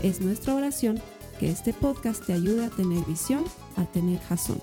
Es nuestra oración que este podcast te ayude a tener visión, a tener jazón.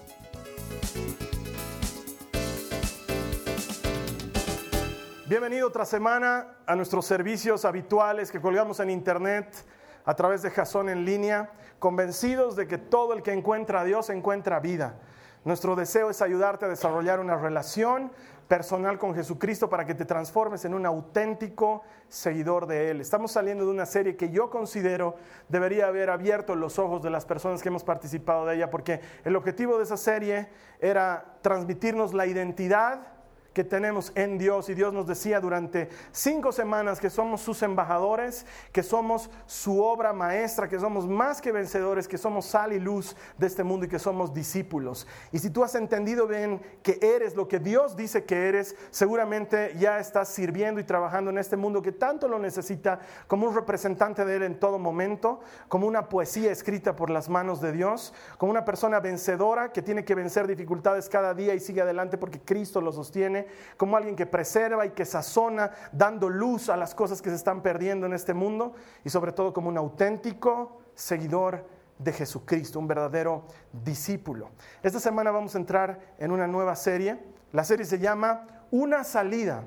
Bienvenido otra semana a nuestros servicios habituales que colgamos en internet a través de Jason en línea, convencidos de que todo el que encuentra a Dios encuentra vida. Nuestro deseo es ayudarte a desarrollar una relación personal con Jesucristo para que te transformes en un auténtico seguidor de Él. Estamos saliendo de una serie que yo considero debería haber abierto los ojos de las personas que hemos participado de ella, porque el objetivo de esa serie era transmitirnos la identidad que tenemos en Dios. Y Dios nos decía durante cinco semanas que somos sus embajadores, que somos su obra maestra, que somos más que vencedores, que somos sal y luz de este mundo y que somos discípulos. Y si tú has entendido bien que eres lo que Dios dice que eres, seguramente ya estás sirviendo y trabajando en este mundo que tanto lo necesita como un representante de Él en todo momento, como una poesía escrita por las manos de Dios, como una persona vencedora que tiene que vencer dificultades cada día y sigue adelante porque Cristo lo sostiene como alguien que preserva y que sazona, dando luz a las cosas que se están perdiendo en este mundo, y sobre todo como un auténtico seguidor de Jesucristo, un verdadero discípulo. Esta semana vamos a entrar en una nueva serie. La serie se llama Una salida.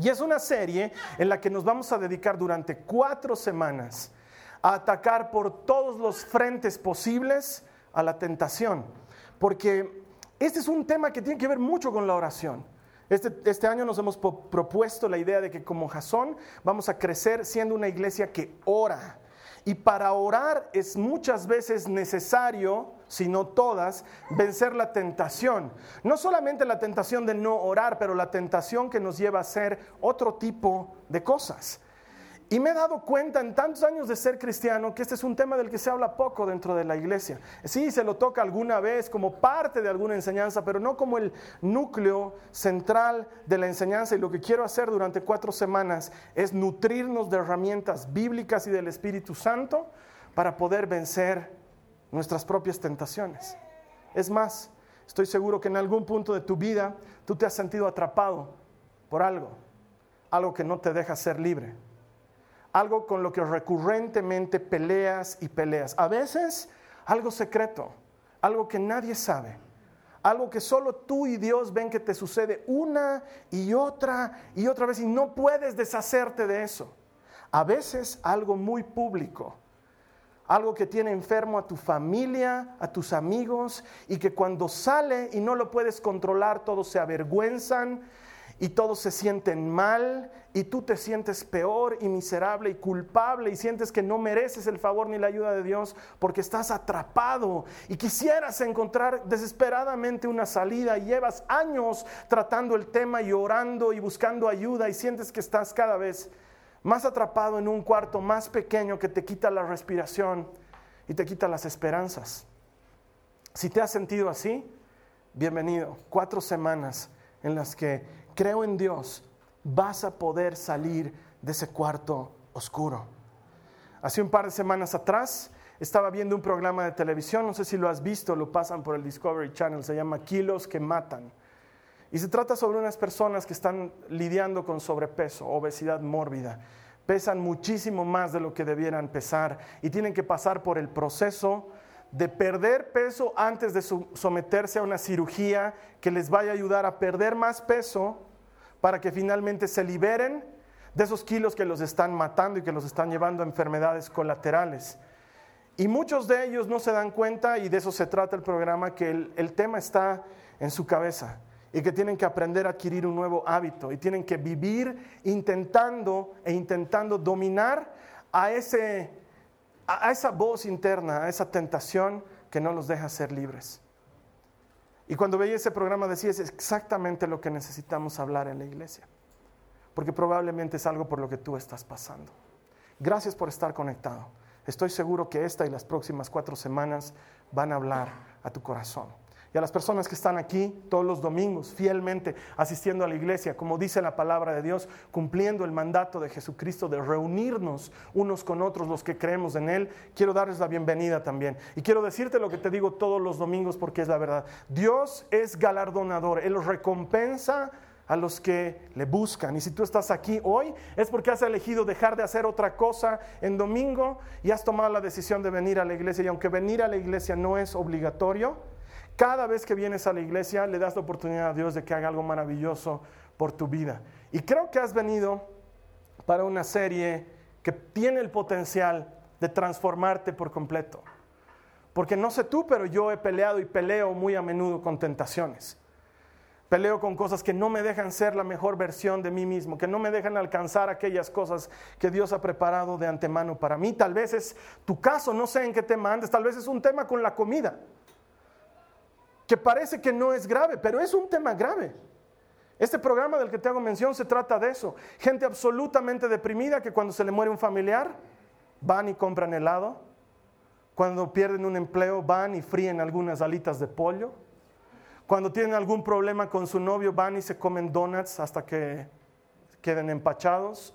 Y es una serie en la que nos vamos a dedicar durante cuatro semanas a atacar por todos los frentes posibles a la tentación. Porque este es un tema que tiene que ver mucho con la oración. Este, este, año nos hemos propuesto la idea de que como Jasón vamos a crecer siendo una iglesia que ora. Y para orar es muchas veces necesario, si no todas, vencer la tentación. No solamente la tentación de no orar, pero la tentación que nos lleva a hacer otro tipo de cosas. Y me he dado cuenta en tantos años de ser cristiano que este es un tema del que se habla poco dentro de la iglesia. Sí, se lo toca alguna vez como parte de alguna enseñanza, pero no como el núcleo central de la enseñanza. Y lo que quiero hacer durante cuatro semanas es nutrirnos de herramientas bíblicas y del Espíritu Santo para poder vencer nuestras propias tentaciones. Es más, estoy seguro que en algún punto de tu vida tú te has sentido atrapado por algo, algo que no te deja ser libre algo con lo que recurrentemente peleas y peleas. A veces algo secreto, algo que nadie sabe, algo que solo tú y Dios ven que te sucede una y otra y otra vez y no puedes deshacerte de eso. A veces algo muy público, algo que tiene enfermo a tu familia, a tus amigos y que cuando sale y no lo puedes controlar, todos se avergüenzan y todos se sienten mal y tú te sientes peor y miserable y culpable y sientes que no mereces el favor ni la ayuda de Dios porque estás atrapado y quisieras encontrar desesperadamente una salida y llevas años tratando el tema y orando y buscando ayuda y sientes que estás cada vez más atrapado en un cuarto más pequeño que te quita la respiración y te quita las esperanzas. Si te has sentido así, bienvenido. Cuatro semanas en las que creo en Dios, vas a poder salir de ese cuarto oscuro. Hace un par de semanas atrás estaba viendo un programa de televisión, no sé si lo has visto, lo pasan por el Discovery Channel, se llama Kilos que Matan. Y se trata sobre unas personas que están lidiando con sobrepeso, obesidad mórbida. Pesan muchísimo más de lo que debieran pesar y tienen que pasar por el proceso de perder peso antes de someterse a una cirugía que les vaya a ayudar a perder más peso para que finalmente se liberen de esos kilos que los están matando y que los están llevando a enfermedades colaterales. Y muchos de ellos no se dan cuenta, y de eso se trata el programa, que el, tema está en su cabeza y que tienen que aprender a adquirir un nuevo hábito y tienen que vivir intentando e intentando dominar a, ese, a esa voz interna, a esa tentación que no los deja ser libres. Y cuando veía ese programa decía, es exactamente lo que necesitamos hablar en la iglesia, porque probablemente es algo por lo que tú estás pasando. Gracias por estar conectado. estoy seguro que esta y las próximas cuatro semanas van a hablar a tu corazón y a las personas que están aquí todos los domingos fielmente asistiendo a la iglesia, como dice la palabra de Dios, cumpliendo el mandato de Jesucristo de reunirnos unos con otros los que creemos en Él, quiero darles la bienvenida también. Y quiero decirte lo que te digo todos los domingos porque es la verdad. Dios es galardonador, Él recompensa a los que le buscan. Y si tú estás aquí hoy es porque has elegido dejar de hacer otra cosa en domingo y has tomado la decisión de venir a la iglesia. Y aunque venir a la iglesia no es obligatorio, cada vez que vienes a la iglesia le das la oportunidad a Dios de que haga algo maravilloso por tu vida. Y creo que has venido para una serie que tiene el potencial de transformarte por completo. Porque no sé tú, pero yo he peleado y peleo muy a menudo con tentaciones. Peleo con cosas que no me dejan ser la mejor versión de mí mismo, que no me dejan alcanzar aquellas cosas que Dios ha preparado de antemano para mí. Tal vez es tu caso, no sé en qué tema andes, tal vez es un tema con la comida que parece que no es grave, pero es un tema grave. Este programa del que te hago mención se trata de eso. Gente absolutamente deprimida que cuando se le muere un familiar van y compran helado. Cuando pierden un empleo van y fríen algunas alitas de pollo. Cuando tienen algún problema con su novio van y se comen donuts hasta que queden empachados.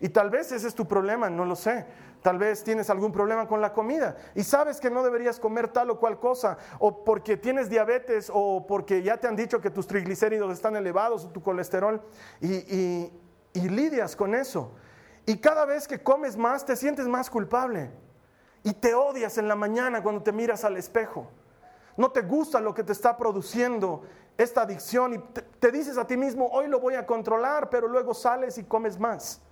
Y tal vez ese es tu problema, no lo sé. Tal vez tienes algún problema con la comida y sabes que no deberías comer tal o cual cosa, o porque tienes diabetes, o porque ya te han dicho que tus triglicéridos están elevados, o tu colesterol, y, y lidias con eso. Y cada vez que comes más, te sientes más culpable. Y te odias en la mañana cuando te miras al espejo. No te gusta lo que te está produciendo esta adicción y te dices a ti mismo, hoy lo voy a controlar, pero luego sales y comes más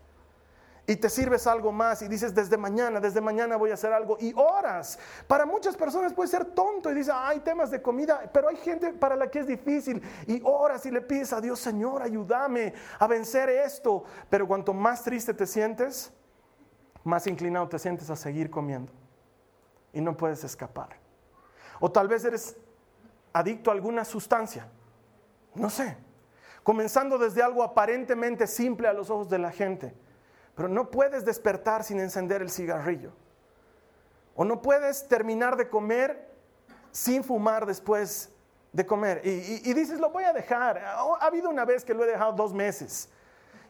y te sirves algo más y dices desde mañana, desde mañana voy a hacer algo y horas. Para muchas personas puede ser tonto y dice, hay temas de comida, pero hay gente para la que es difícil y horas y le pides a Dios, Señor, ayúdame a vencer esto. Pero cuanto más triste te sientes, más inclinado te sientes a seguir comiendo y no puedes escapar. O tal vez eres adicto a alguna sustancia, no sé, comenzando desde algo aparentemente simple a los ojos de la gente pero no puedes despertar sin encender el cigarrillo. O no puedes terminar de comer sin fumar después de comer. Y, dices, lo voy a dejar. Ha habido una vez que lo he dejado dos meses.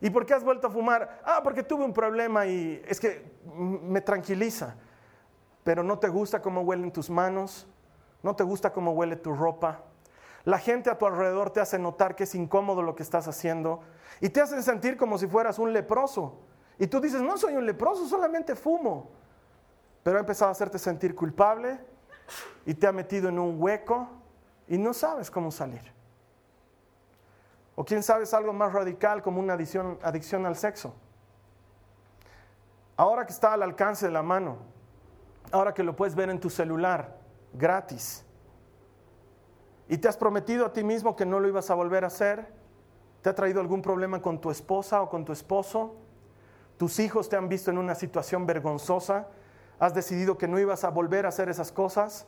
¿Y por qué has vuelto a fumar? Ah, porque tuve un problema y es que me tranquiliza. Pero no te gusta cómo huelen tus manos, no te gusta cómo huele tu ropa. La gente a tu alrededor te hace notar que es incómodo lo que estás haciendo y te hacen sentir como si fueras un leproso. Y tú dices, no soy un leproso, solamente fumo. Pero ha empezado a hacerte sentir culpable y te ha metido en un hueco y no sabes cómo salir. O quién sabe es algo más radical como una adicción, adicción al sexo. Ahora que está al alcance de la mano, ahora que lo puedes ver en tu celular, gratis, y te has prometido a ti mismo que no lo ibas a volver a hacer, te ha traído algún problema con tu esposa o con tu esposo, tus hijos te han visto en una situación vergonzosa, has decidido que no ibas a volver a hacer esas cosas,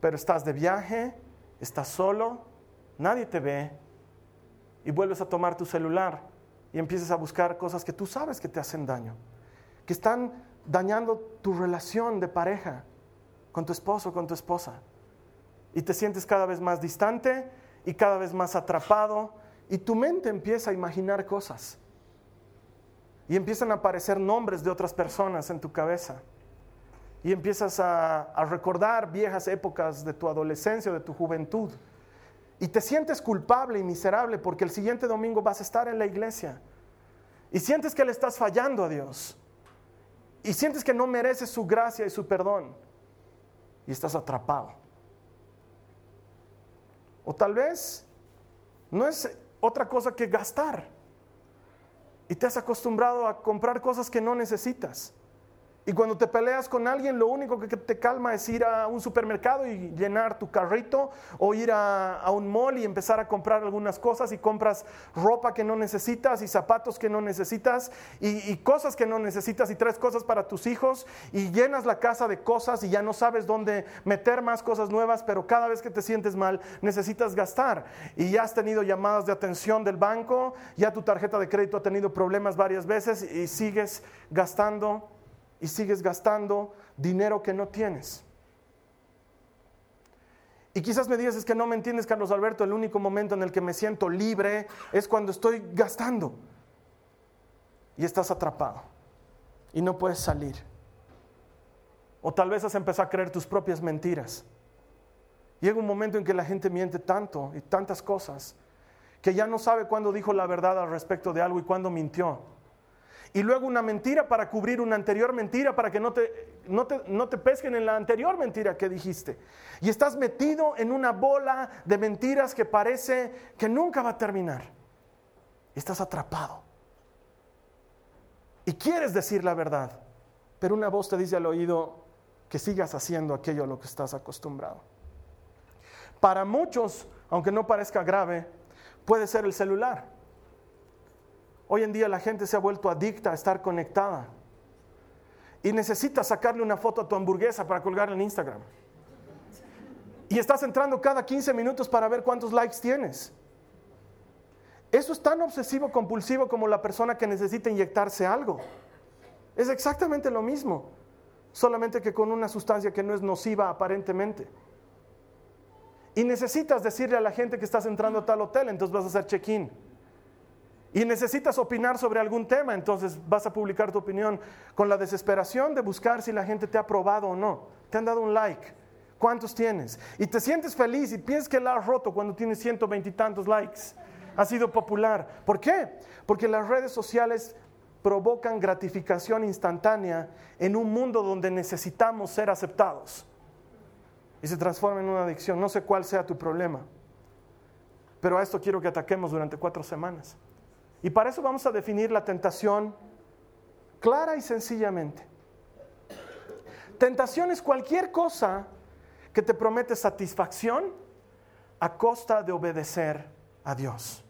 pero estás de viaje, estás solo, nadie te ve y vuelves a tomar tu celular y empiezas a buscar cosas que tú sabes que te hacen daño, que están dañando tu relación de pareja con tu esposo, con tu esposa. Y te sientes cada vez más distante y cada vez más atrapado y tu mente empieza a imaginar cosas y empiezan a aparecer nombres de otras personas en tu cabeza. Y empiezas a, recordar viejas épocas de tu adolescencia, de tu juventud. Y te sientes culpable y miserable porque el siguiente domingo vas a estar en la iglesia. Y sientes que le estás fallando a Dios. Y sientes que no mereces su gracia y su perdón. Y estás atrapado. O tal vez no es otra cosa que gastar y te has acostumbrado a comprar cosas que no necesitas. Y cuando te peleas con alguien, lo único que te calma es ir a un supermercado y llenar tu carrito o ir a, un mall y empezar a comprar algunas cosas y compras ropa que no necesitas y zapatos que no necesitas y, cosas que no necesitas y tres cosas para tus hijos y llenas la casa de cosas y ya no sabes dónde meter más cosas nuevas, pero cada vez que te sientes mal necesitas gastar. Y ya has tenido llamadas de atención del banco, ya tu tarjeta de crédito ha tenido problemas varias veces y sigues gastando y sigues gastando dinero que no tienes. Y quizás me digas, es que no me entiendes, Carlos Alberto, el único momento en el que me siento libre es cuando estoy gastando. Y estás atrapado. Y no puedes salir. O tal vez has empezado a creer tus propias mentiras. Llega un momento en que la gente miente tanto y tantas cosas que ya no sabe cuándo dijo la verdad al respecto de algo y cuándo mintió. Y luego una mentira para cubrir una anterior mentira para que no te, no te, no te pesquen en la anterior mentira que dijiste. Y estás metido en una bola de mentiras que parece que nunca va a terminar. Estás atrapado. Y quieres decir la verdad, pero una voz te dice al oído que sigas haciendo aquello a lo que estás acostumbrado. Para muchos, aunque no parezca grave, puede ser el celular. Hoy en día la gente se ha vuelto adicta a estar conectada y necesitas sacarle una foto a tu hamburguesa para colgarla en Instagram. Y estás entrando cada 15 minutos para ver cuántos likes tienes. Eso es tan obsesivo compulsivo como la persona que necesita inyectarse algo. Es exactamente lo mismo, solamente que con una sustancia que no es nociva aparentemente. Y necesitas decirle a la gente que estás entrando a tal hotel, entonces vas a hacer check-in. Y necesitas opinar sobre algún tema, entonces vas a publicar tu opinión con la desesperación de buscar si la gente te ha aprobado o no. Te han dado un like. ¿Cuántos tienes? Y te sientes feliz y piensas que la has roto cuando tienes ciento veintitantos likes. Ha sido popular. ¿Por qué? Porque las redes sociales provocan gratificación instantánea en un mundo donde necesitamos ser aceptados y se transforma en una adicción. No sé cuál sea tu problema, pero a esto quiero que ataquemos durante cuatro semanas. Y para eso vamos a definir la tentación clara y sencillamente. Tentación es cualquier cosa que te promete satisfacción a costa de obedecer a Dios.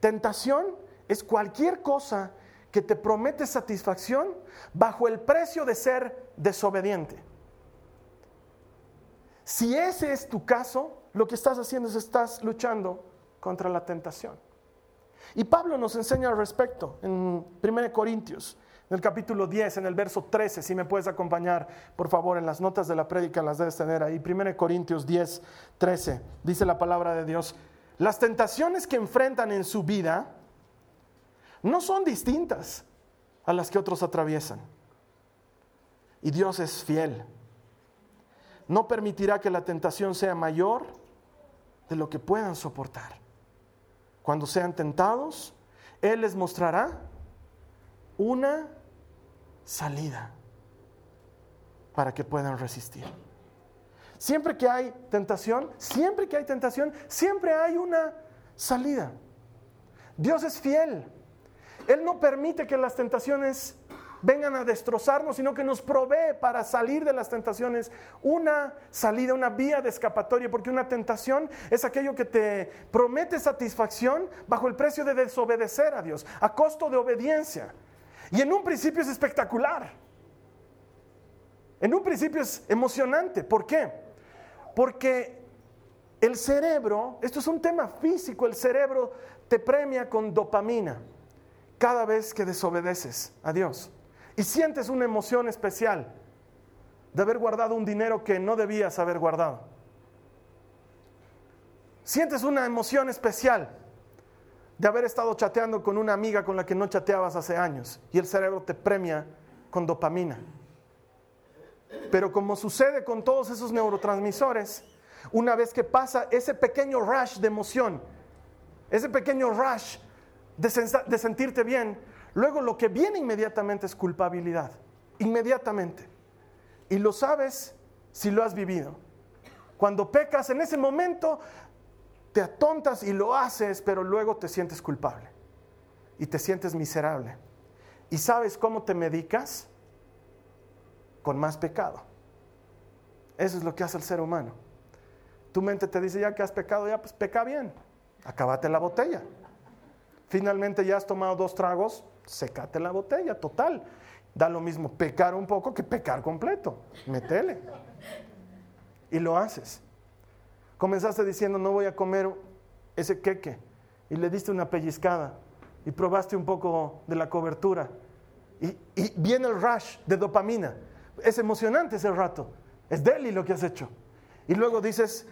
Tentación es cualquier cosa que te promete satisfacción bajo el precio de ser desobediente. Si ese es tu caso, lo que estás haciendo es estás luchando contra la tentación. Y Pablo nos enseña al respecto en 1 Corintios, en el capítulo 10, en el verso 13, si me puedes acompañar, por favor, en las notas de la prédica las debes tener ahí. 1 Corintios 10, 13, dice la palabra de Dios, las tentaciones que enfrentan en su vida no son distintas a las que otros atraviesan. Y Dios es fiel no permitirá que la tentación sea mayor de lo que puedan soportar. Cuando sean tentados, Él les mostrará una salida para que puedan resistir. Siempre que hay tentación, siempre que hay tentación, siempre hay una salida. Dios es fiel. Él no permite que las tentaciones vengan a destrozarnos, sino que nos provee para salir de las tentaciones una salida, una vía de escapatoria, porque una tentación es aquello que te promete satisfacción bajo el precio de desobedecer a Dios, a costo de obediencia. Y en un principio es espectacular. En un principio es emocionante. ¿Por qué? Porque el cerebro, esto es un tema físico, el cerebro te premia con dopamina cada vez que desobedeces a Dios y sientes una emoción especial de haber guardado un dinero que no debías haber guardado. Sientes una emoción especial de haber estado chateando con una amiga con la que no chateabas hace años y el cerebro te premia con dopamina. Pero como sucede con todos esos neurotransmisores, una vez que pasa ese pequeño rush de emoción, ese pequeño rush de, de sentirte bien, Luego lo que viene inmediatamente es culpabilidad, inmediatamente. Y lo sabes si lo has vivido. Cuando pecas en ese momento, te atontas y lo haces, pero luego te sientes culpable y te sientes miserable. ¿Y sabes cómo te medicas? Con más pecado. Eso es lo que hace el ser humano. Tu mente te dice, ya que has pecado, ya pues peca bien. Acabate la botella. Finalmente ya has tomado dos tragos, secate la botella, total. Da lo mismo pecar un poco que pecar completo. Metele. Y lo haces. Comenzaste diciendo, no voy a comer ese queque. Y le diste una pellizcada. Y probaste un poco de la cobertura. y, y viene el rush de dopamina. Es emocionante ese rato. Es deli lo que has hecho. Y luego dices,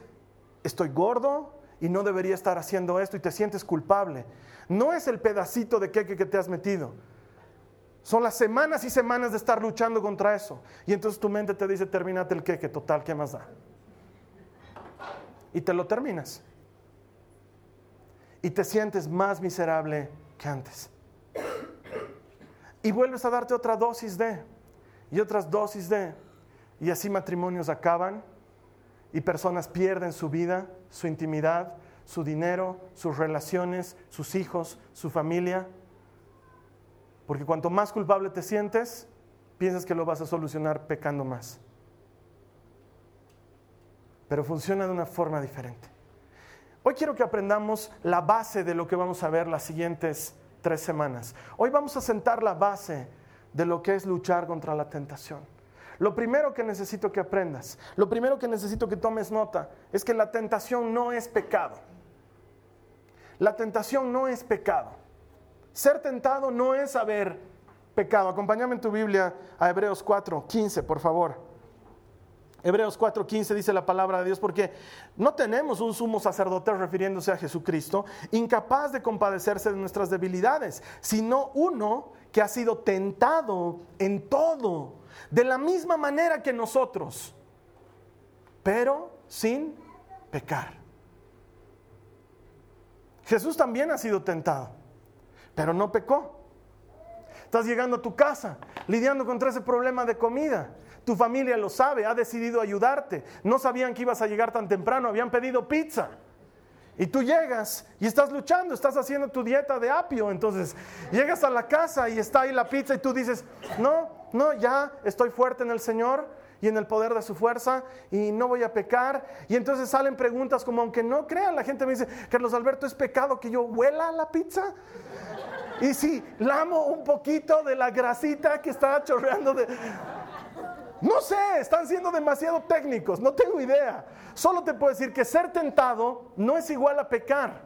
estoy gordo y no debería estar haciendo esto y te sientes culpable. No es el pedacito de queque que te has metido. Son las semanas y semanas de estar luchando contra eso. Y entonces tu mente te dice, terminate el queque, total, ¿qué más da? Y te lo terminas. Y te sientes más miserable que antes. Y vuelves a darte otra dosis de, y otras dosis de. Y así matrimonios acaban y personas pierden su vida, su intimidad, su dinero, sus relaciones, sus hijos, su familia. Porque cuanto más culpable te sientes, piensas que lo vas a solucionar pecando más. Pero funciona de una forma diferente. Hoy quiero que aprendamos la base de lo que vamos a ver las siguientes tres semanas. Hoy vamos a sentar la base de lo que es luchar contra la tentación. Lo primero que necesito que aprendas, lo primero que necesito que tomes nota, es que la tentación no es pecado. La tentación no es pecado. Ser tentado no es haber pecado. Acompáñame en tu Biblia a Hebreos 4, 15, por favor. Hebreos 4:15 dice la palabra de Dios, porque no tenemos un sumo sacerdote refiriéndose a Jesucristo, incapaz de compadecerse de nuestras debilidades, sino uno que ha sido tentado en todo, de la misma manera que nosotros, pero sin pecar. Jesús también ha sido tentado, pero no pecó. Estás llegando a tu casa, lidiando contra ese problema de comida. Tu familia lo sabe, ha decidido ayudarte. No sabían que ibas a llegar tan temprano, habían pedido pizza. Y tú llegas y estás luchando, estás haciendo tu dieta de apio. Entonces llegas a la casa y está ahí la pizza y tú dices, no, no, ya estoy fuerte en el Señor y en el poder de su fuerza y no voy a pecar. Y entonces salen preguntas como, aunque no crean, la gente me dice, Carlos Alberto, ¿es pecado que yo huela la pizza? Y si lamo un poquito de la grasita que está chorreando de... No sé, están siendo demasiado técnicos, no tengo idea. Solo te puedo decir que ser tentado no es igual a pecar.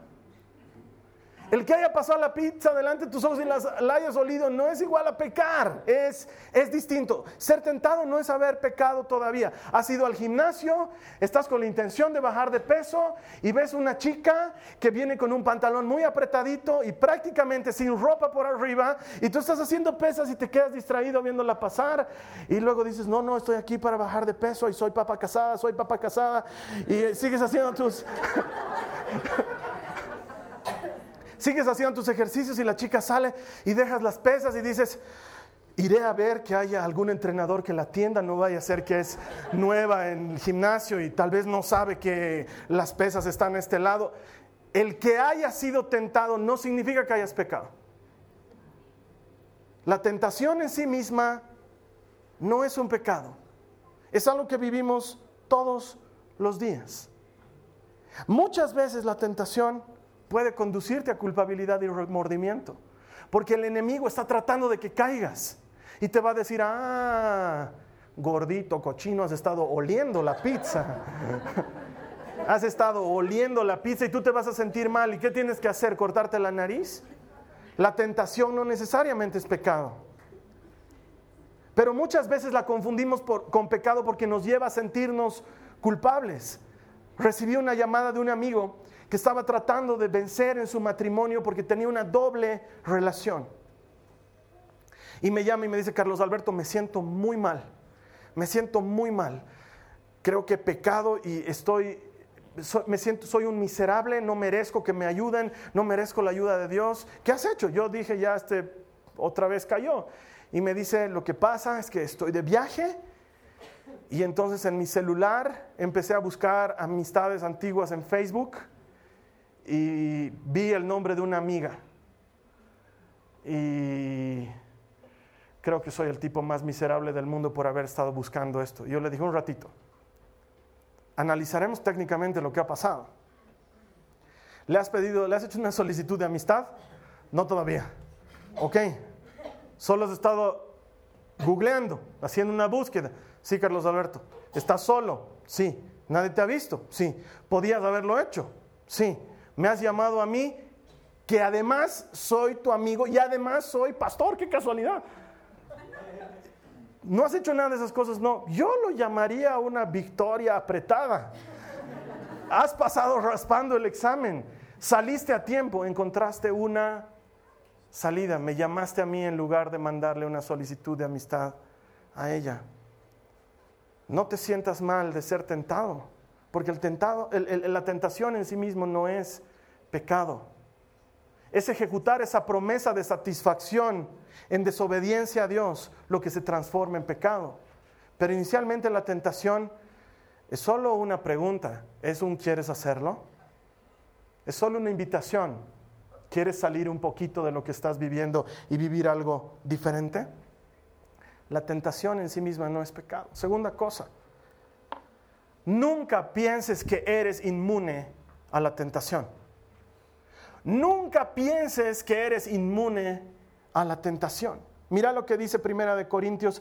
El que haya pasado la pizza delante de tus ojos y la hayas olido no es igual a pecar, es, es distinto. Ser tentado no es haber pecado todavía. Has ido al gimnasio, estás con la intención de bajar de peso y ves una chica que viene con un pantalón muy apretadito y prácticamente sin ropa por arriba y tú estás haciendo pesas y te quedas distraído viéndola pasar y luego dices, no, no, estoy aquí para bajar de peso y soy papa casada, soy papa casada y sigues haciendo tus... sigues haciendo tus ejercicios y la chica sale y dejas las pesas y dices, iré a ver que haya algún entrenador que la atienda, no vaya a ser que es nueva en el gimnasio y tal vez no sabe que las pesas están a este lado. El que haya sido tentado no significa que hayas pecado. La tentación en sí misma no es un pecado. Es algo que vivimos todos los días. Muchas veces la tentación puede conducirte a culpabilidad y remordimiento. Porque el enemigo está tratando de que caigas. Y te va a decir, ah, gordito, cochino, has estado oliendo la pizza. has estado oliendo la pizza y tú te vas a sentir mal. ¿Y qué tienes que hacer? ¿Cortarte la nariz? La tentación no necesariamente es pecado. Pero muchas veces la confundimos con pecado porque nos lleva a sentirnos culpables. Recibí una llamada de un amigo que estaba tratando de vencer en su matrimonio porque tenía una doble relación. Y me llama y me dice, Carlos Alberto, me siento muy mal, me siento muy mal. Creo que he pecado y estoy, me siento, soy un miserable, no merezco que me ayuden, no merezco la ayuda de Dios. ¿Qué has hecho? Yo dije, ya este otra vez cayó. Y me dice, lo que pasa es que estoy de viaje y entonces en mi celular empecé a buscar amistades antiguas en Facebook y vi el nombre de una amiga. Y creo que soy el tipo más miserable del mundo por haber estado buscando esto. Y yo le dije un ratito, analizaremos técnicamente lo que ha pasado. ¿Le has pedido, le has hecho una solicitud de amistad? No todavía. Ok. Solo has estado googleando, haciendo una búsqueda. Sí, Carlos Alberto. ¿Estás solo? Sí. ¿Nadie te ha visto? Sí. ¿Podías haberlo hecho? Sí me has llamado a mí, que además soy tu amigo y además soy pastor, qué casualidad. no has hecho nada de esas cosas, no. Yo lo llamaría una victoria apretada. Has pasado raspando el examen, saliste a tiempo, encontraste una salida, me llamaste a mí en lugar de mandarle una solicitud de amistad a ella. No te sientas mal de ser tentado, porque la tentación en sí mismo no es pecado. Es ejecutar esa promesa de satisfacción en desobediencia a Dios lo que se transforma en pecado. Pero inicialmente la tentación es solo una pregunta, es un ¿quieres hacerlo? Es solo una invitación. ¿Quieres salir un poquito de lo que estás viviendo y vivir algo diferente? La tentación en sí misma no es pecado. Segunda cosa, nunca pienses que eres inmune a la tentación. Nunca pienses que eres inmune a la tentación. Mira lo que dice Primera de Corintios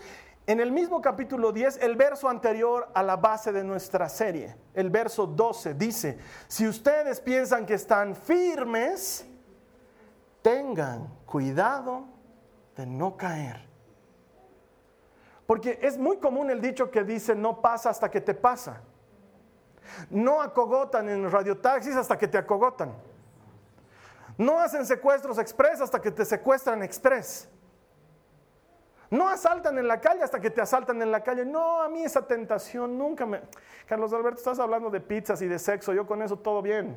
en el mismo capítulo 10, el verso anterior a la base de nuestra serie, el verso 12 dice, si ustedes piensan que están firmes, tengan cuidado de no caer. Porque es muy común el dicho que dice, no pasa hasta que te pasa. No acogotan en radiotaxis hasta que te acogotan. No hacen secuestros express hasta que te secuestran express. No asaltan en la calle hasta que te asaltan en la calle. No, a mí esa tentación nunca me... Carlos Alberto, estás hablando de pizzas y de sexo. Yo con eso todo bien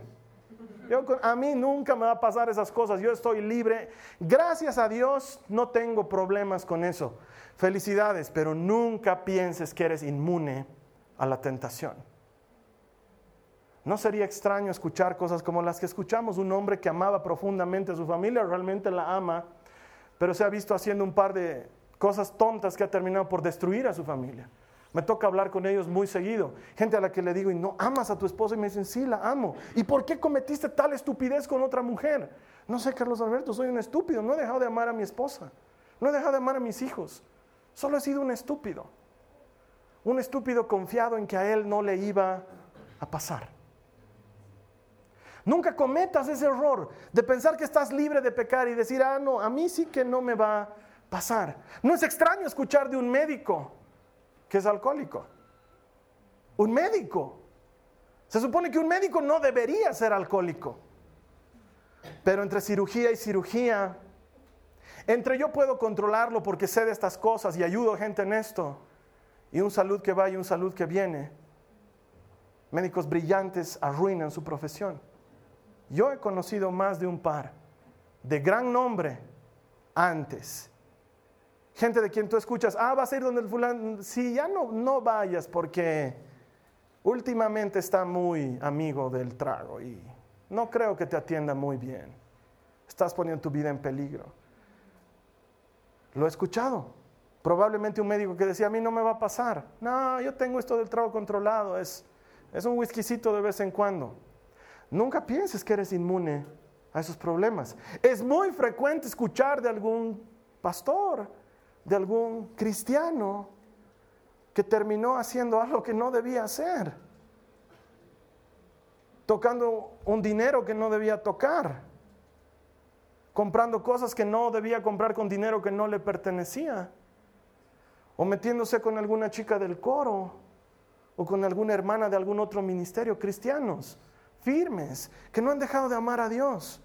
a mí nunca me va a pasar esas cosas, yo estoy libre. Gracias a Dios no tengo problemas con eso. Felicidades, pero nunca pienses que eres inmune a la tentación. ¿No sería extraño escuchar cosas como las que escuchamos? Un hombre que amaba profundamente a su familia, realmente la ama, pero se ha visto haciendo un par de cosas tontas que ha terminado por destruir a su familia. Me toca hablar con ellos muy seguido. Gente a la que le digo, ¿y no amas a tu esposa? Y me dicen, sí, la amo. ¿Y por qué cometiste tal estupidez con otra mujer? No sé, Carlos Alberto, soy un estúpido. No he dejado de amar a mi esposa. No he dejado de amar a mis hijos. Solo he sido un estúpido. Un estúpido confiado en que a él no le iba a pasar. Nunca cometas ese error de pensar que estás libre de pecar y decir, ah, no, a mí sí que no me va a pasar. No es extraño escuchar de un médico que es alcohólico. Un médico. Se supone que un médico no debería ser alcohólico. Pero entre cirugía y cirugía, entre yo puedo controlarlo porque sé de estas cosas y ayudo a gente en esto, y un salud que va y un salud que viene, médicos brillantes arruinan su profesión. Yo he conocido más de un par de gran nombre antes gente de quien tú escuchas, ah, vas a ir donde el fulano, sí, ya no, no vayas porque últimamente está muy amigo del trago y no creo que te atienda muy bien. Estás poniendo tu vida en peligro. Lo he escuchado. Probablemente un médico que decía, a mí no me va a pasar. No, yo tengo esto del trago controlado, es, es un whiskycito de vez en cuando. Nunca pienses que eres inmune a esos problemas. Es muy frecuente escuchar de algún pastor, de algún cristiano que terminó haciendo algo que no debía hacer, tocando un dinero que no debía tocar, comprando cosas que no debía comprar con dinero que no le pertenecía, o metiéndose con alguna chica del coro, o con alguna hermana de algún otro ministerio, cristianos firmes, que no han dejado de amar a Dios,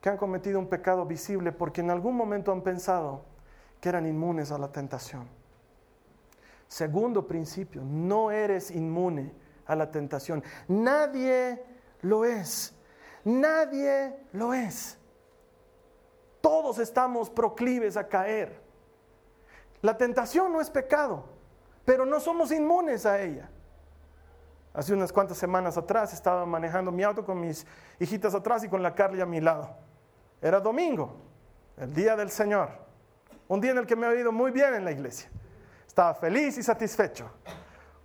que han cometido un pecado visible porque en algún momento han pensado, que eran inmunes a la tentación. Segundo principio, no eres inmune a la tentación. Nadie lo es. Nadie lo es. Todos estamos proclives a caer. La tentación no es pecado, pero no somos inmunes a ella. Hace unas cuantas semanas atrás estaba manejando mi auto con mis hijitas atrás y con la Carly a mi lado. Era domingo, el día del Señor. Un día en el que me había ido muy bien en la iglesia. Estaba feliz y satisfecho,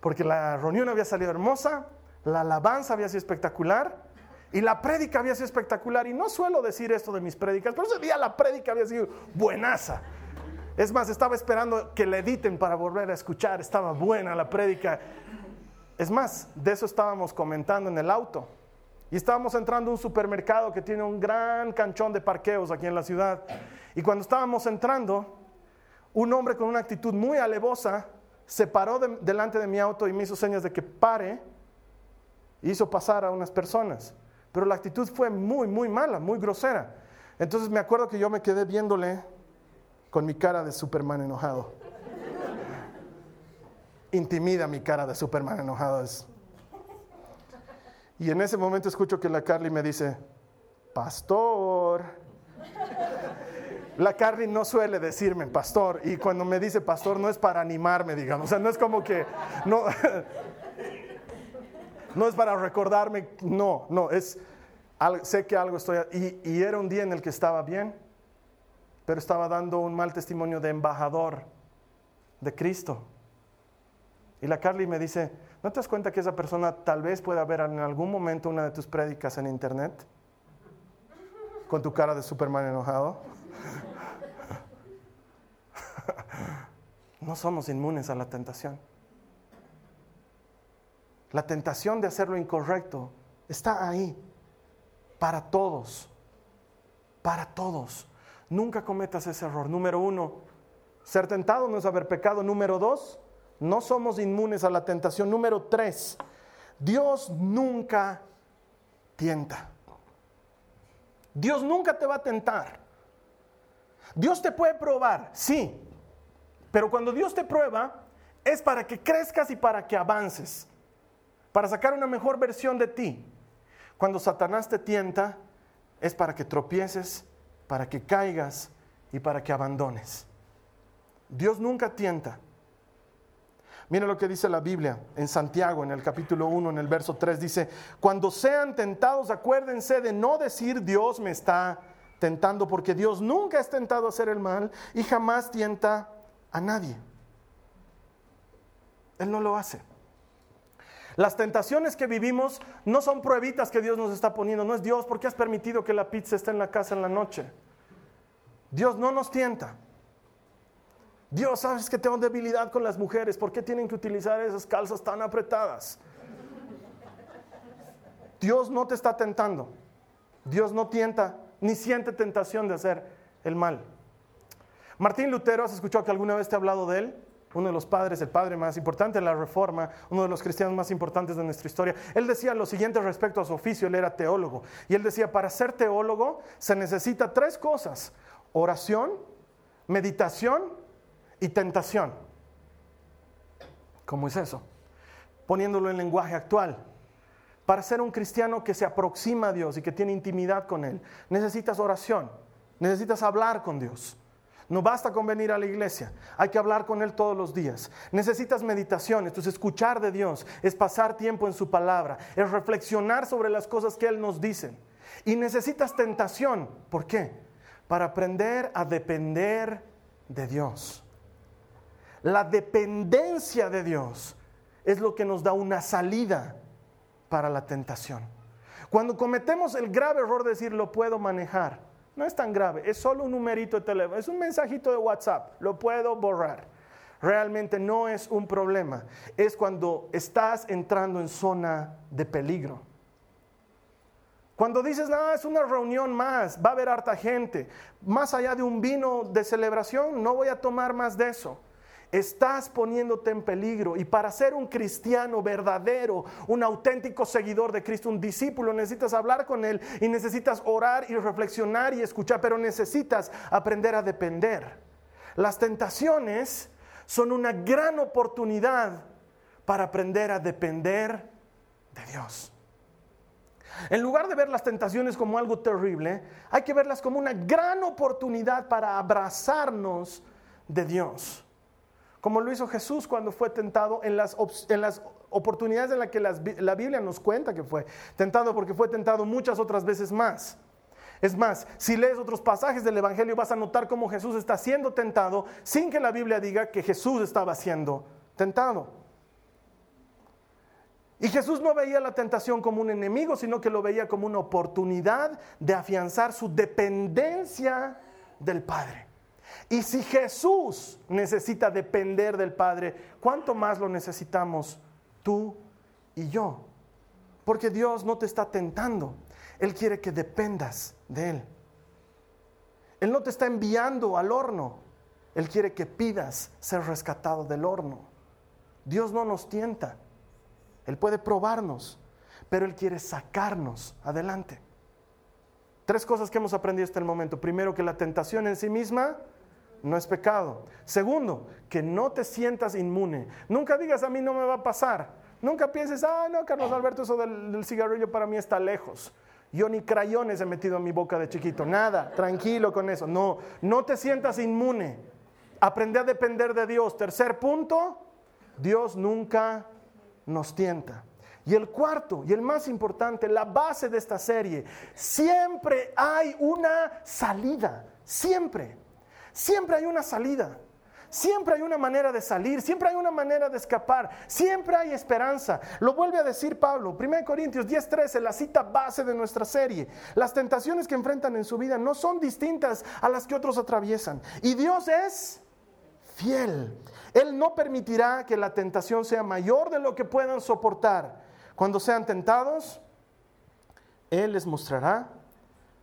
porque la reunión había salido hermosa, la alabanza había sido espectacular y la prédica había sido espectacular. Y no suelo decir esto de mis prédicas, pero ese día la prédica había sido buenaza. Es más, estaba esperando que la editen para volver a escuchar. Estaba buena la prédica. Es más, de eso estábamos comentando en el auto. Y estábamos entrando a un supermercado que tiene un gran canchón de parqueos aquí en la ciudad. Y cuando estábamos entrando, un hombre con una actitud muy alevosa se paró delante de mi auto y me hizo señas de que pare y hizo pasar a unas personas. Pero la actitud fue muy, muy mala, muy grosera. Entonces me acuerdo que yo me quedé viéndole con mi cara de Superman enojado. Intimida mi cara de Superman enojado. Y en ese momento escucho que la Carly me dice, pastor. La Carly no suele decirme pastor y cuando me dice pastor no es para animarme, digamos, o sea, no es como que, no, no es para recordarme, no, no, es, sé que algo estoy, y, era un día en el que estaba bien, pero estaba dando un mal testimonio de embajador de Cristo. Y la Carly me dice, ¿no te das cuenta que esa persona tal vez pueda ver en algún momento una de tus prédicas en internet? Con tu cara de Superman enojado. No somos inmunes a la tentación. La tentación de hacer lo incorrecto está ahí para todos, para todos. Nunca cometas ese error. Número uno, ser tentado no es haber pecado. Número dos, no somos inmunes a la tentación. Número tres, Dios nunca tienta. Dios nunca te va a tentar. Dios te puede probar, sí, pero cuando Dios te prueba es para que crezcas y para que avances, para sacar una mejor versión de ti. Cuando Satanás te tienta es para que tropieces, para que caigas y para que abandones. Dios nunca tienta. Mira lo que dice la Biblia en Santiago, en el capítulo 1, en el verso 3, dice, cuando sean tentados, acuérdense de no decir Dios me está tentando, porque Dios nunca es tentado a hacer el mal y jamás tienta a nadie. Él no lo hace. Las tentaciones que vivimos no son pruebitas que Dios nos está poniendo, no es Dios, porque has permitido que la pizza esté en la casa en la noche? Dios no nos tienta. Dios, sabes que tengo debilidad con las mujeres, ¿por qué tienen que utilizar esas calzas tan apretadas? Dios no te está tentando. Dios no tienta ni siente tentación de hacer el mal. Martín Lutero, ¿has escuchado que alguna vez te he hablado de él? Uno de los padres, el padre más importante de la Reforma, uno de los cristianos más importantes de nuestra historia. Él decía lo siguiente respecto a su oficio, él era teólogo. Y él decía, para ser teólogo se necesita tres cosas, oración, meditación y tentación. ¿Cómo es eso? Poniéndolo en lenguaje actual. Para ser un cristiano que se aproxima a Dios y que tiene intimidad con Él, necesitas oración, necesitas hablar con Dios. No basta con venir a la iglesia, hay que hablar con Él todos los días. Necesitas meditación, esto es escuchar de Dios, es pasar tiempo en su palabra, es reflexionar sobre las cosas que Él nos dice. Y necesitas tentación, ¿por qué? Para aprender a depender de Dios. La dependencia de Dios es lo que nos da una salida para la tentación. Cuando cometemos el grave error de decir lo puedo manejar, no es tan grave, es solo un numerito de teléfono, es un mensajito de WhatsApp, lo puedo borrar. Realmente no es un problema, es cuando estás entrando en zona de peligro. Cuando dices, no, es una reunión más, va a haber harta gente, más allá de un vino de celebración, no voy a tomar más de eso estás poniéndote en peligro. Y para ser un cristiano verdadero, un auténtico seguidor de Cristo, un discípulo, necesitas hablar con Él y necesitas orar y reflexionar y escuchar, pero necesitas aprender a depender. Las tentaciones son una gran oportunidad para aprender a depender de Dios. En lugar de ver las tentaciones como algo terrible, hay que verlas como una gran oportunidad para abrazarnos de Dios como lo hizo Jesús cuando fue tentado en las, oportunidades en las que la Biblia nos cuenta que fue tentado, porque fue tentado muchas otras veces más. Es más, si lees otros pasajes del Evangelio vas a notar cómo Jesús está siendo tentado sin que la Biblia diga que Jesús estaba siendo tentado. Y Jesús no veía la tentación como un enemigo, sino que lo veía como una oportunidad de afianzar su dependencia del Padre. Y si Jesús necesita depender del Padre, ¿cuánto más lo necesitamos tú y yo? Porque Dios no te está tentando. Él quiere que dependas de Él. Él no te está enviando al horno. Él quiere que pidas ser rescatado del horno. Dios no nos tienta. Él puede probarnos, pero Él quiere sacarnos adelante. Tres cosas que hemos aprendido hasta el momento. Primero, que la tentación en sí misma no es pecado. Segundo, que no te sientas inmune. Nunca digas a mí no me va a pasar. Nunca pienses, ah, no, Carlos Alberto, eso del, cigarrillo para mí está lejos. Yo ni crayones he metido en mi boca de chiquito. Nada, tranquilo con eso. No, no te sientas inmune. Aprende a depender de Dios. Tercer punto, Dios nunca nos tienta. Y el cuarto, y el más importante, la base de esta serie, siempre hay una salida, siempre, siempre hay una salida. Siempre hay una manera de salir, siempre hay una manera de escapar, siempre hay esperanza. Lo vuelve a decir Pablo, 1 Corintios 10:13, la cita base de nuestra serie. Las tentaciones que enfrentan en su vida no son distintas a las que otros atraviesan. Y Dios es fiel. Él no permitirá que la tentación sea mayor de lo que puedan soportar. Cuando sean tentados, Él les mostrará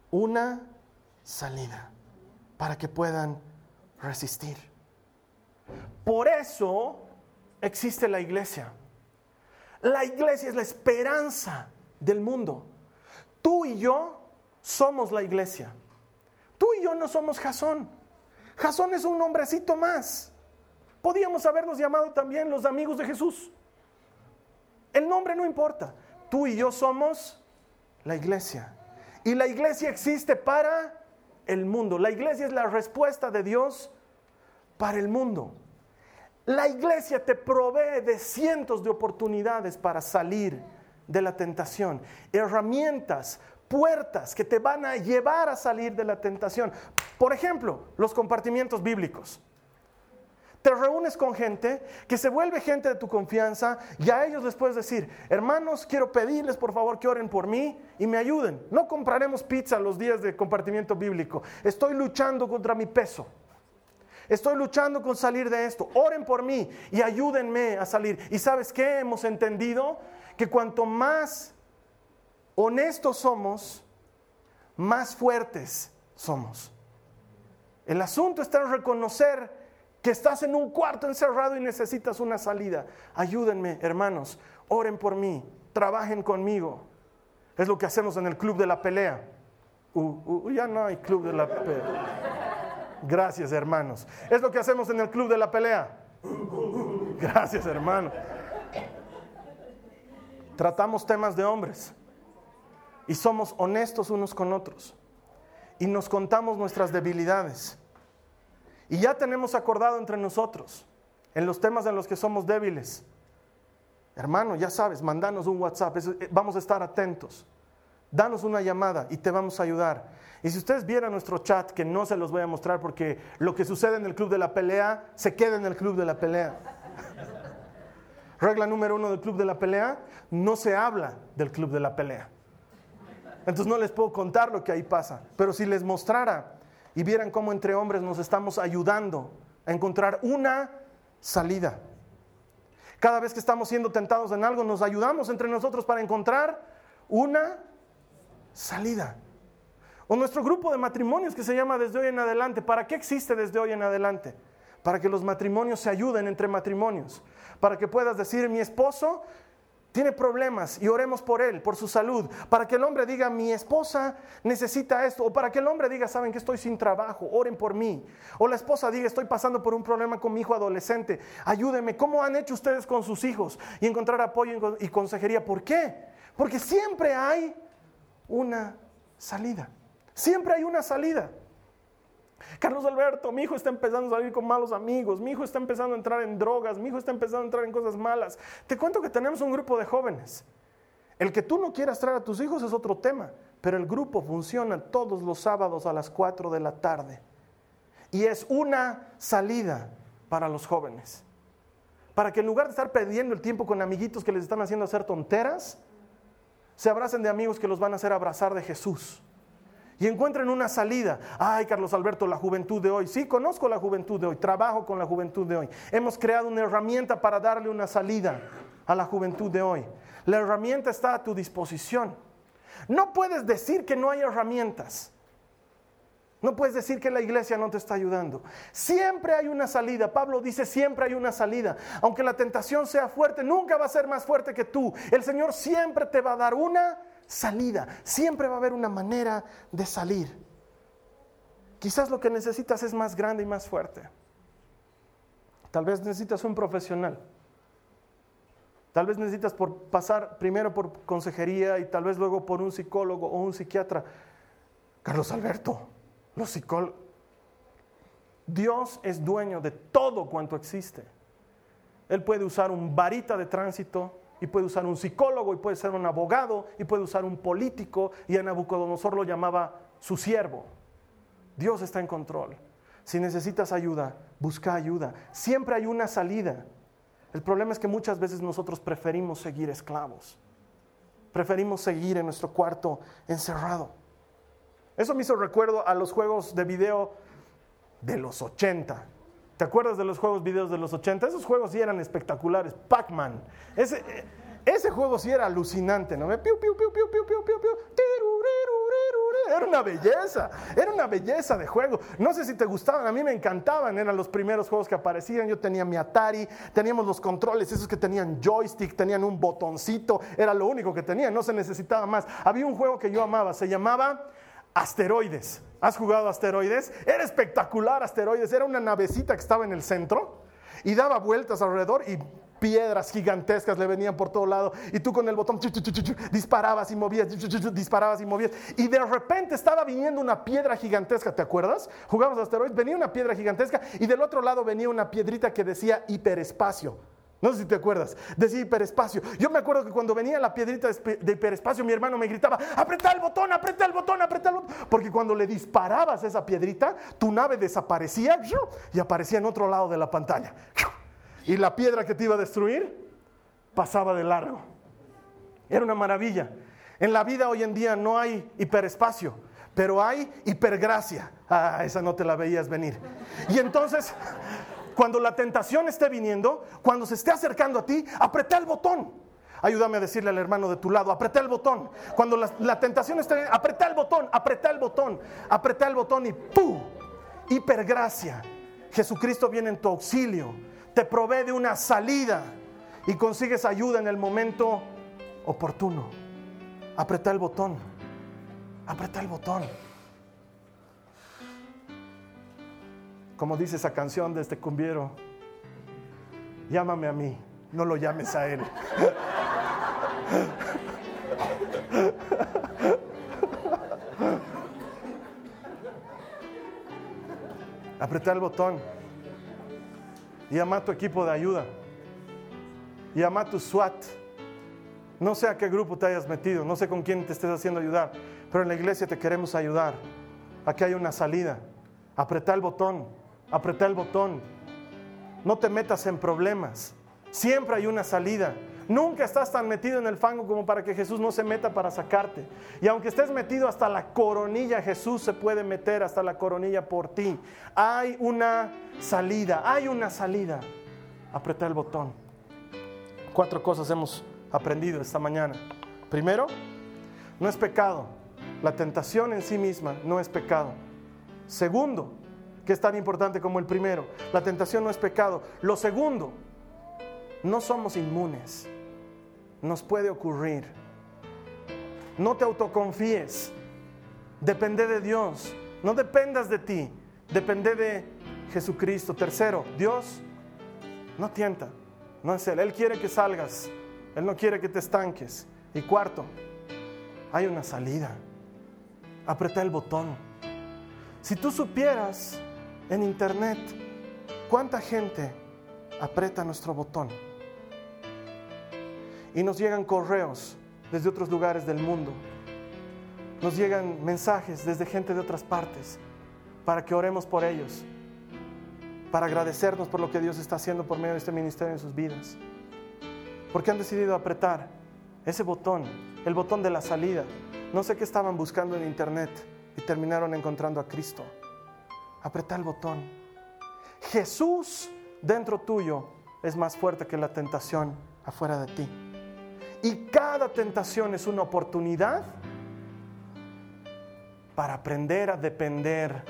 una salida para que puedan resistir. Por eso existe la iglesia. La iglesia es la esperanza del mundo. Tú y yo somos la iglesia. Tú y yo no somos Jasón. Jasón es un hombrecito más. Podíamos habernos llamado también los amigos de Jesús. El nombre no importa. Tú y yo somos la iglesia. Y la iglesia existe para el mundo. La iglesia es la respuesta de Dios para el mundo. La iglesia te provee de cientos de oportunidades para salir de la tentación, herramientas, puertas que te van a llevar a salir de la tentación. Por ejemplo, los compartimientos bíblicos. Te reúnes con gente que se vuelve gente de tu confianza y a ellos les puedes decir, hermanos, quiero pedirles por favor que oren por mí y me ayuden. No compraremos pizza los días de compartimiento bíblico. Estoy luchando contra mi peso. Estoy luchando con salir de esto. Oren por mí y ayúdenme a salir. ¿Y sabes qué? Hemos entendido que cuanto más honestos somos, más fuertes somos. El asunto está en reconocer que estás en un cuarto encerrado y necesitas una salida. Ayúdenme, hermanos, oren por mí, trabajen conmigo. Es lo que hacemos en el club de la pelea. Uh, uh, ya no hay club de la pelea. Gracias, hermanos. Es lo que hacemos en el club de la pelea. Gracias, hermano. Tratamos temas de hombres y somos honestos unos con otros y nos contamos nuestras debilidades. Y ya tenemos acordado entre nosotros en los temas en los que somos débiles. Hermano, ya sabes, mandanos un WhatsApp, eh, vamos a estar atentos. Danos una llamada y te vamos a ayudar. Y si ustedes vieran nuestro chat, que no se los voy a mostrar porque lo que sucede en el club de la pelea se queda en el club de la pelea. Regla número uno del club de la pelea, no se habla del club de la pelea. Entonces no les puedo contar lo que ahí pasa, pero si les mostrara y vieran cómo entre hombres nos estamos ayudando a encontrar una salida. Cada vez que estamos siendo tentados en algo, nos ayudamos entre nosotros para encontrar una salida. O nuestro grupo de matrimonios que se llama Desde hoy en adelante. ¿Para qué existe desde hoy en adelante? Para que los matrimonios se ayuden entre matrimonios. Para que puedas decir, mi esposo tiene problemas y oremos por él, por su salud. Para que el hombre diga, mi esposa necesita esto. O para que el hombre diga, saben que estoy sin trabajo, oren por mí. O la esposa diga, estoy pasando por un problema con mi hijo adolescente, ayúdenme. ¿Cómo han hecho ustedes con sus hijos? Y encontrar apoyo y consejería. ¿Por qué? Porque siempre hay una salida. Siempre hay una salida. Carlos Alberto, mi hijo está empezando a salir con malos amigos, mi hijo está empezando a entrar en drogas, mi hijo está empezando a entrar en cosas malas. Te cuento que tenemos un grupo de jóvenes. El que tú no quieras traer a tus hijos es otro tema, pero el grupo funciona todos los sábados a las 4 de la tarde. Y es una salida para los jóvenes. Para que en lugar de estar perdiendo el tiempo con amiguitos que les están haciendo hacer tonteras, se abracen de amigos que los van a hacer abrazar de Jesús y encuentren una salida. Ay, Carlos Alberto, la juventud de hoy. Sí, conozco la juventud de hoy, trabajo con la juventud de hoy. Hemos creado una herramienta para darle una salida a la juventud de hoy. La herramienta está a tu disposición. No puedes decir que no hay herramientas. No puedes decir que la iglesia no te está ayudando. Siempre hay una salida. Pablo dice, siempre hay una salida. Aunque la tentación sea fuerte, nunca va a ser más fuerte que tú. El Señor siempre te va a dar una salida. Siempre va a haber una manera de salir. Quizás lo que necesitas es más grande y más fuerte. Tal vez necesitas un profesional. Tal vez necesitas por pasar primero por consejería y tal vez luego por un psicólogo o un psiquiatra. Carlos Alberto, los psicólogos. Dios es dueño de todo cuanto existe. Él puede usar un varita de tránsito y puede usar un psicólogo y puede ser un abogado y puede usar un político y a Nabucodonosor lo llamaba su siervo. Dios está en control. Si necesitas ayuda, busca ayuda. Siempre hay una salida. El problema es que muchas veces nosotros preferimos seguir esclavos. Preferimos seguir en nuestro cuarto encerrado. Eso me hizo recuerdo a los juegos de video de los 80. ¿Te acuerdas de los juegos videos de los 80? Esos juegos sí eran espectaculares. Pac-Man. Ese, ese juego sí era alucinante, ¿no? Piu, piu, piu, piu, piu, piu, piu, piu. Era una belleza, era una belleza de juego. No sé si te gustaban, a mí me encantaban, eran los primeros juegos que aparecían. Yo tenía mi Atari, teníamos los controles, esos que tenían joystick, tenían un botoncito, era lo único que tenían, no se necesitaba más. Había un juego que yo amaba, se llamaba Asteroides. ¿Has jugado Asteroides? Era espectacular Asteroides, era una navecita que estaba en el centro y daba vueltas alrededor y piedras gigantescas le venían por todo lado y tú con el botón disparabas y movías, disparabas y movías y de repente estaba viniendo una piedra gigantesca, ¿te acuerdas? Jugamos asteroides, venía una piedra gigantesca y del otro lado venía una piedrita que decía hiperespacio. No sé si te acuerdas, decía hiperespacio. Yo me acuerdo que cuando venía la piedrita de hiperespacio, mi hermano me gritaba, aprieta el botón, aprieta el botón, aprieta el botón. Porque cuando le disparabas esa piedrita, tu nave desaparecía y aparecía en otro lado de la pantalla y la piedra que te iba a destruir pasaba de largo. Era una maravilla. En la vida hoy en día no hay hiperespacio, pero hay hipergracia. Ah, esa no te la veías venir. Y entonces, cuando la tentación esté viniendo, cuando se esté acercando a ti, aprieta el botón. Ayúdame a decirle al hermano de tu lado, aprieta el botón. Cuando la, tentación esté, aprieta el botón, aprieta el botón, aprieta el botón y ¡pum! Hipergracia. Jesucristo viene en tu auxilio te provee de una salida y consigues ayuda en el momento oportuno. Apreta el botón. Apreta el botón. Como dice esa canción de este cumbiero, llámame a mí, no lo llames a él. Apreta el botón. Llama a tu equipo de ayuda. Llama a tu SWAT. No sé a qué grupo te hayas metido, no sé con quién te estés haciendo ayudar, pero en la iglesia te queremos ayudar. Aquí hay una salida. Apreta el botón, apreta el botón. No te metas en problemas. Siempre hay una salida. Nunca estás tan metido en el fango como para que Jesús no se meta para sacarte. Y aunque estés metido hasta la coronilla, Jesús se puede meter hasta la coronilla por ti. Hay una salida, hay una salida. Apreta el botón. Cuatro cosas hemos aprendido esta mañana. Primero, no es pecado. La tentación en sí misma no es pecado. Segundo, que es tan importante como el primero, la tentación no es pecado. Lo segundo, no somos inmunes nos puede ocurrir. No te autoconfíes. Depende de Dios. No dependas de ti. Depende de Jesucristo. Tercero, Dios no tienta. No es Él. Él quiere que salgas. Él no quiere que te estanques. Y cuarto, hay una salida. Apreta el botón. Si tú supieras en internet cuánta gente aprieta nuestro botón y nos llegan correos desde otros lugares del mundo. Nos llegan mensajes desde gente de otras partes para que oremos por ellos, para agradecernos por lo que Dios está haciendo por medio de este ministerio en sus vidas. Porque han decidido apretar ese botón, el botón de la salida. No sé qué estaban buscando en internet y terminaron encontrando a Cristo. Apretar el botón. Jesús dentro tuyo es más fuerte que la tentación afuera de ti. Y cada tentación es una oportunidad para aprender a depender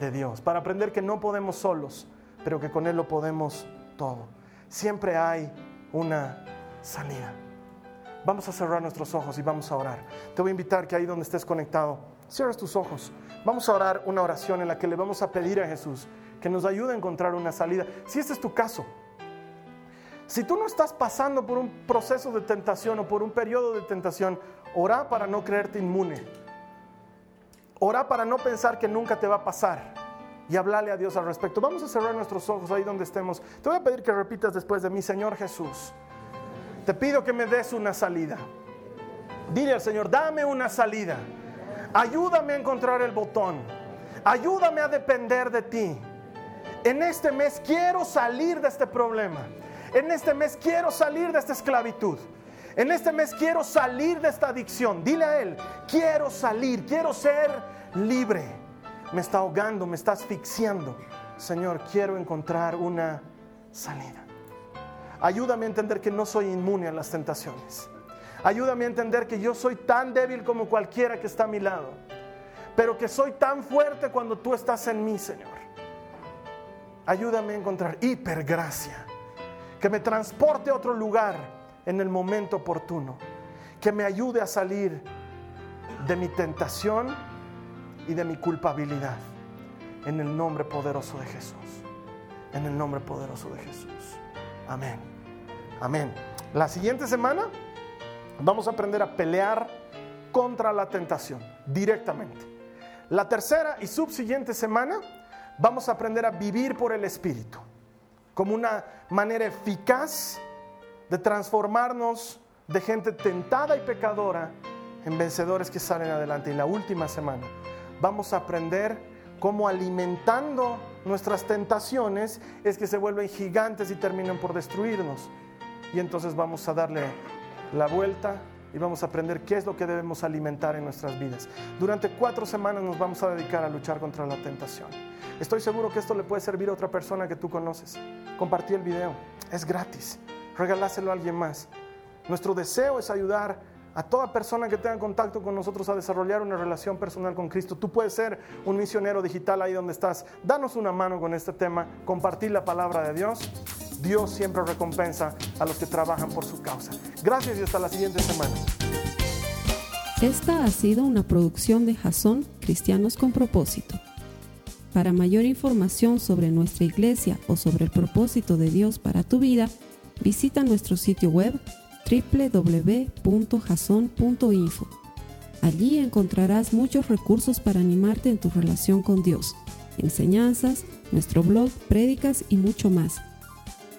de Dios, para aprender que no podemos solos, pero que con Él lo podemos todo. Siempre hay una salida. Vamos a cerrar nuestros ojos y vamos a orar. Te voy a invitar que ahí donde estés conectado, cierres tus ojos. Vamos a orar una oración en la que le vamos a pedir a Jesús que nos ayude a encontrar una salida. Si este es tu caso, si tú no estás pasando por un proceso de tentación o por un periodo de tentación, ora para no creerte inmune. Ora para no pensar que nunca te va a pasar y hablarle a Dios al respecto. Vamos a cerrar nuestros ojos ahí donde estemos. Te voy a pedir que repitas después de mí, Señor Jesús. Te pido que me des una salida. Dile al Señor, dame una salida. Ayúdame a encontrar el botón. Ayúdame a depender de ti. En este mes quiero salir de este problema. En este mes quiero salir de esta esclavitud. En este mes quiero salir de esta adicción. Dile a Él, quiero salir, quiero ser libre. Me está ahogando, me está asfixiando. Señor, quiero encontrar una salida. Ayúdame a entender que no soy inmune a las tentaciones. Ayúdame a entender que yo soy tan débil como cualquiera que está a mi lado, pero que soy tan fuerte cuando tú estás en mí, Señor. Ayúdame a encontrar hipergracia, que me transporte a otro lugar en el momento oportuno, que me ayude a salir de mi tentación y de mi culpabilidad. En el nombre poderoso de Jesús. En el nombre poderoso de Jesús. Amén. Amén. La siguiente semana vamos a aprender a pelear contra la tentación directamente. La tercera y subsiguiente semana vamos a aprender a vivir por el Espíritu como una manera eficaz de transformarnos de gente tentada y pecadora en vencedores que salen adelante. Y la última semana vamos a aprender cómo alimentando nuestras tentaciones es que se vuelven gigantes y terminan por destruirnos. Y entonces vamos a darle la vuelta y vamos a aprender qué es lo que debemos alimentar en nuestras vidas. Durante cuatro semanas nos vamos a dedicar a luchar contra la tentación. Estoy seguro que esto le puede servir a otra persona que tú conoces. Compartí el video, es gratis regaláselo a alguien más. Nuestro deseo es ayudar a toda persona que tenga contacto con nosotros a desarrollar una relación personal con Cristo. Tú puedes ser un misionero digital ahí donde estás. Danos una mano con este tema, compartir la palabra de Dios. Dios siempre recompensa a los que trabajan por su causa. Gracias y hasta la siguiente semana. Esta ha sido una producción de Jason Cristianos con propósito. Para mayor información sobre nuestra iglesia o sobre el propósito de Dios para tu vida, visita nuestro sitio web www.jason.info. Allí encontrarás muchos recursos para animarte en tu relación con Dios, enseñanzas, nuestro blog, prédicas y mucho más.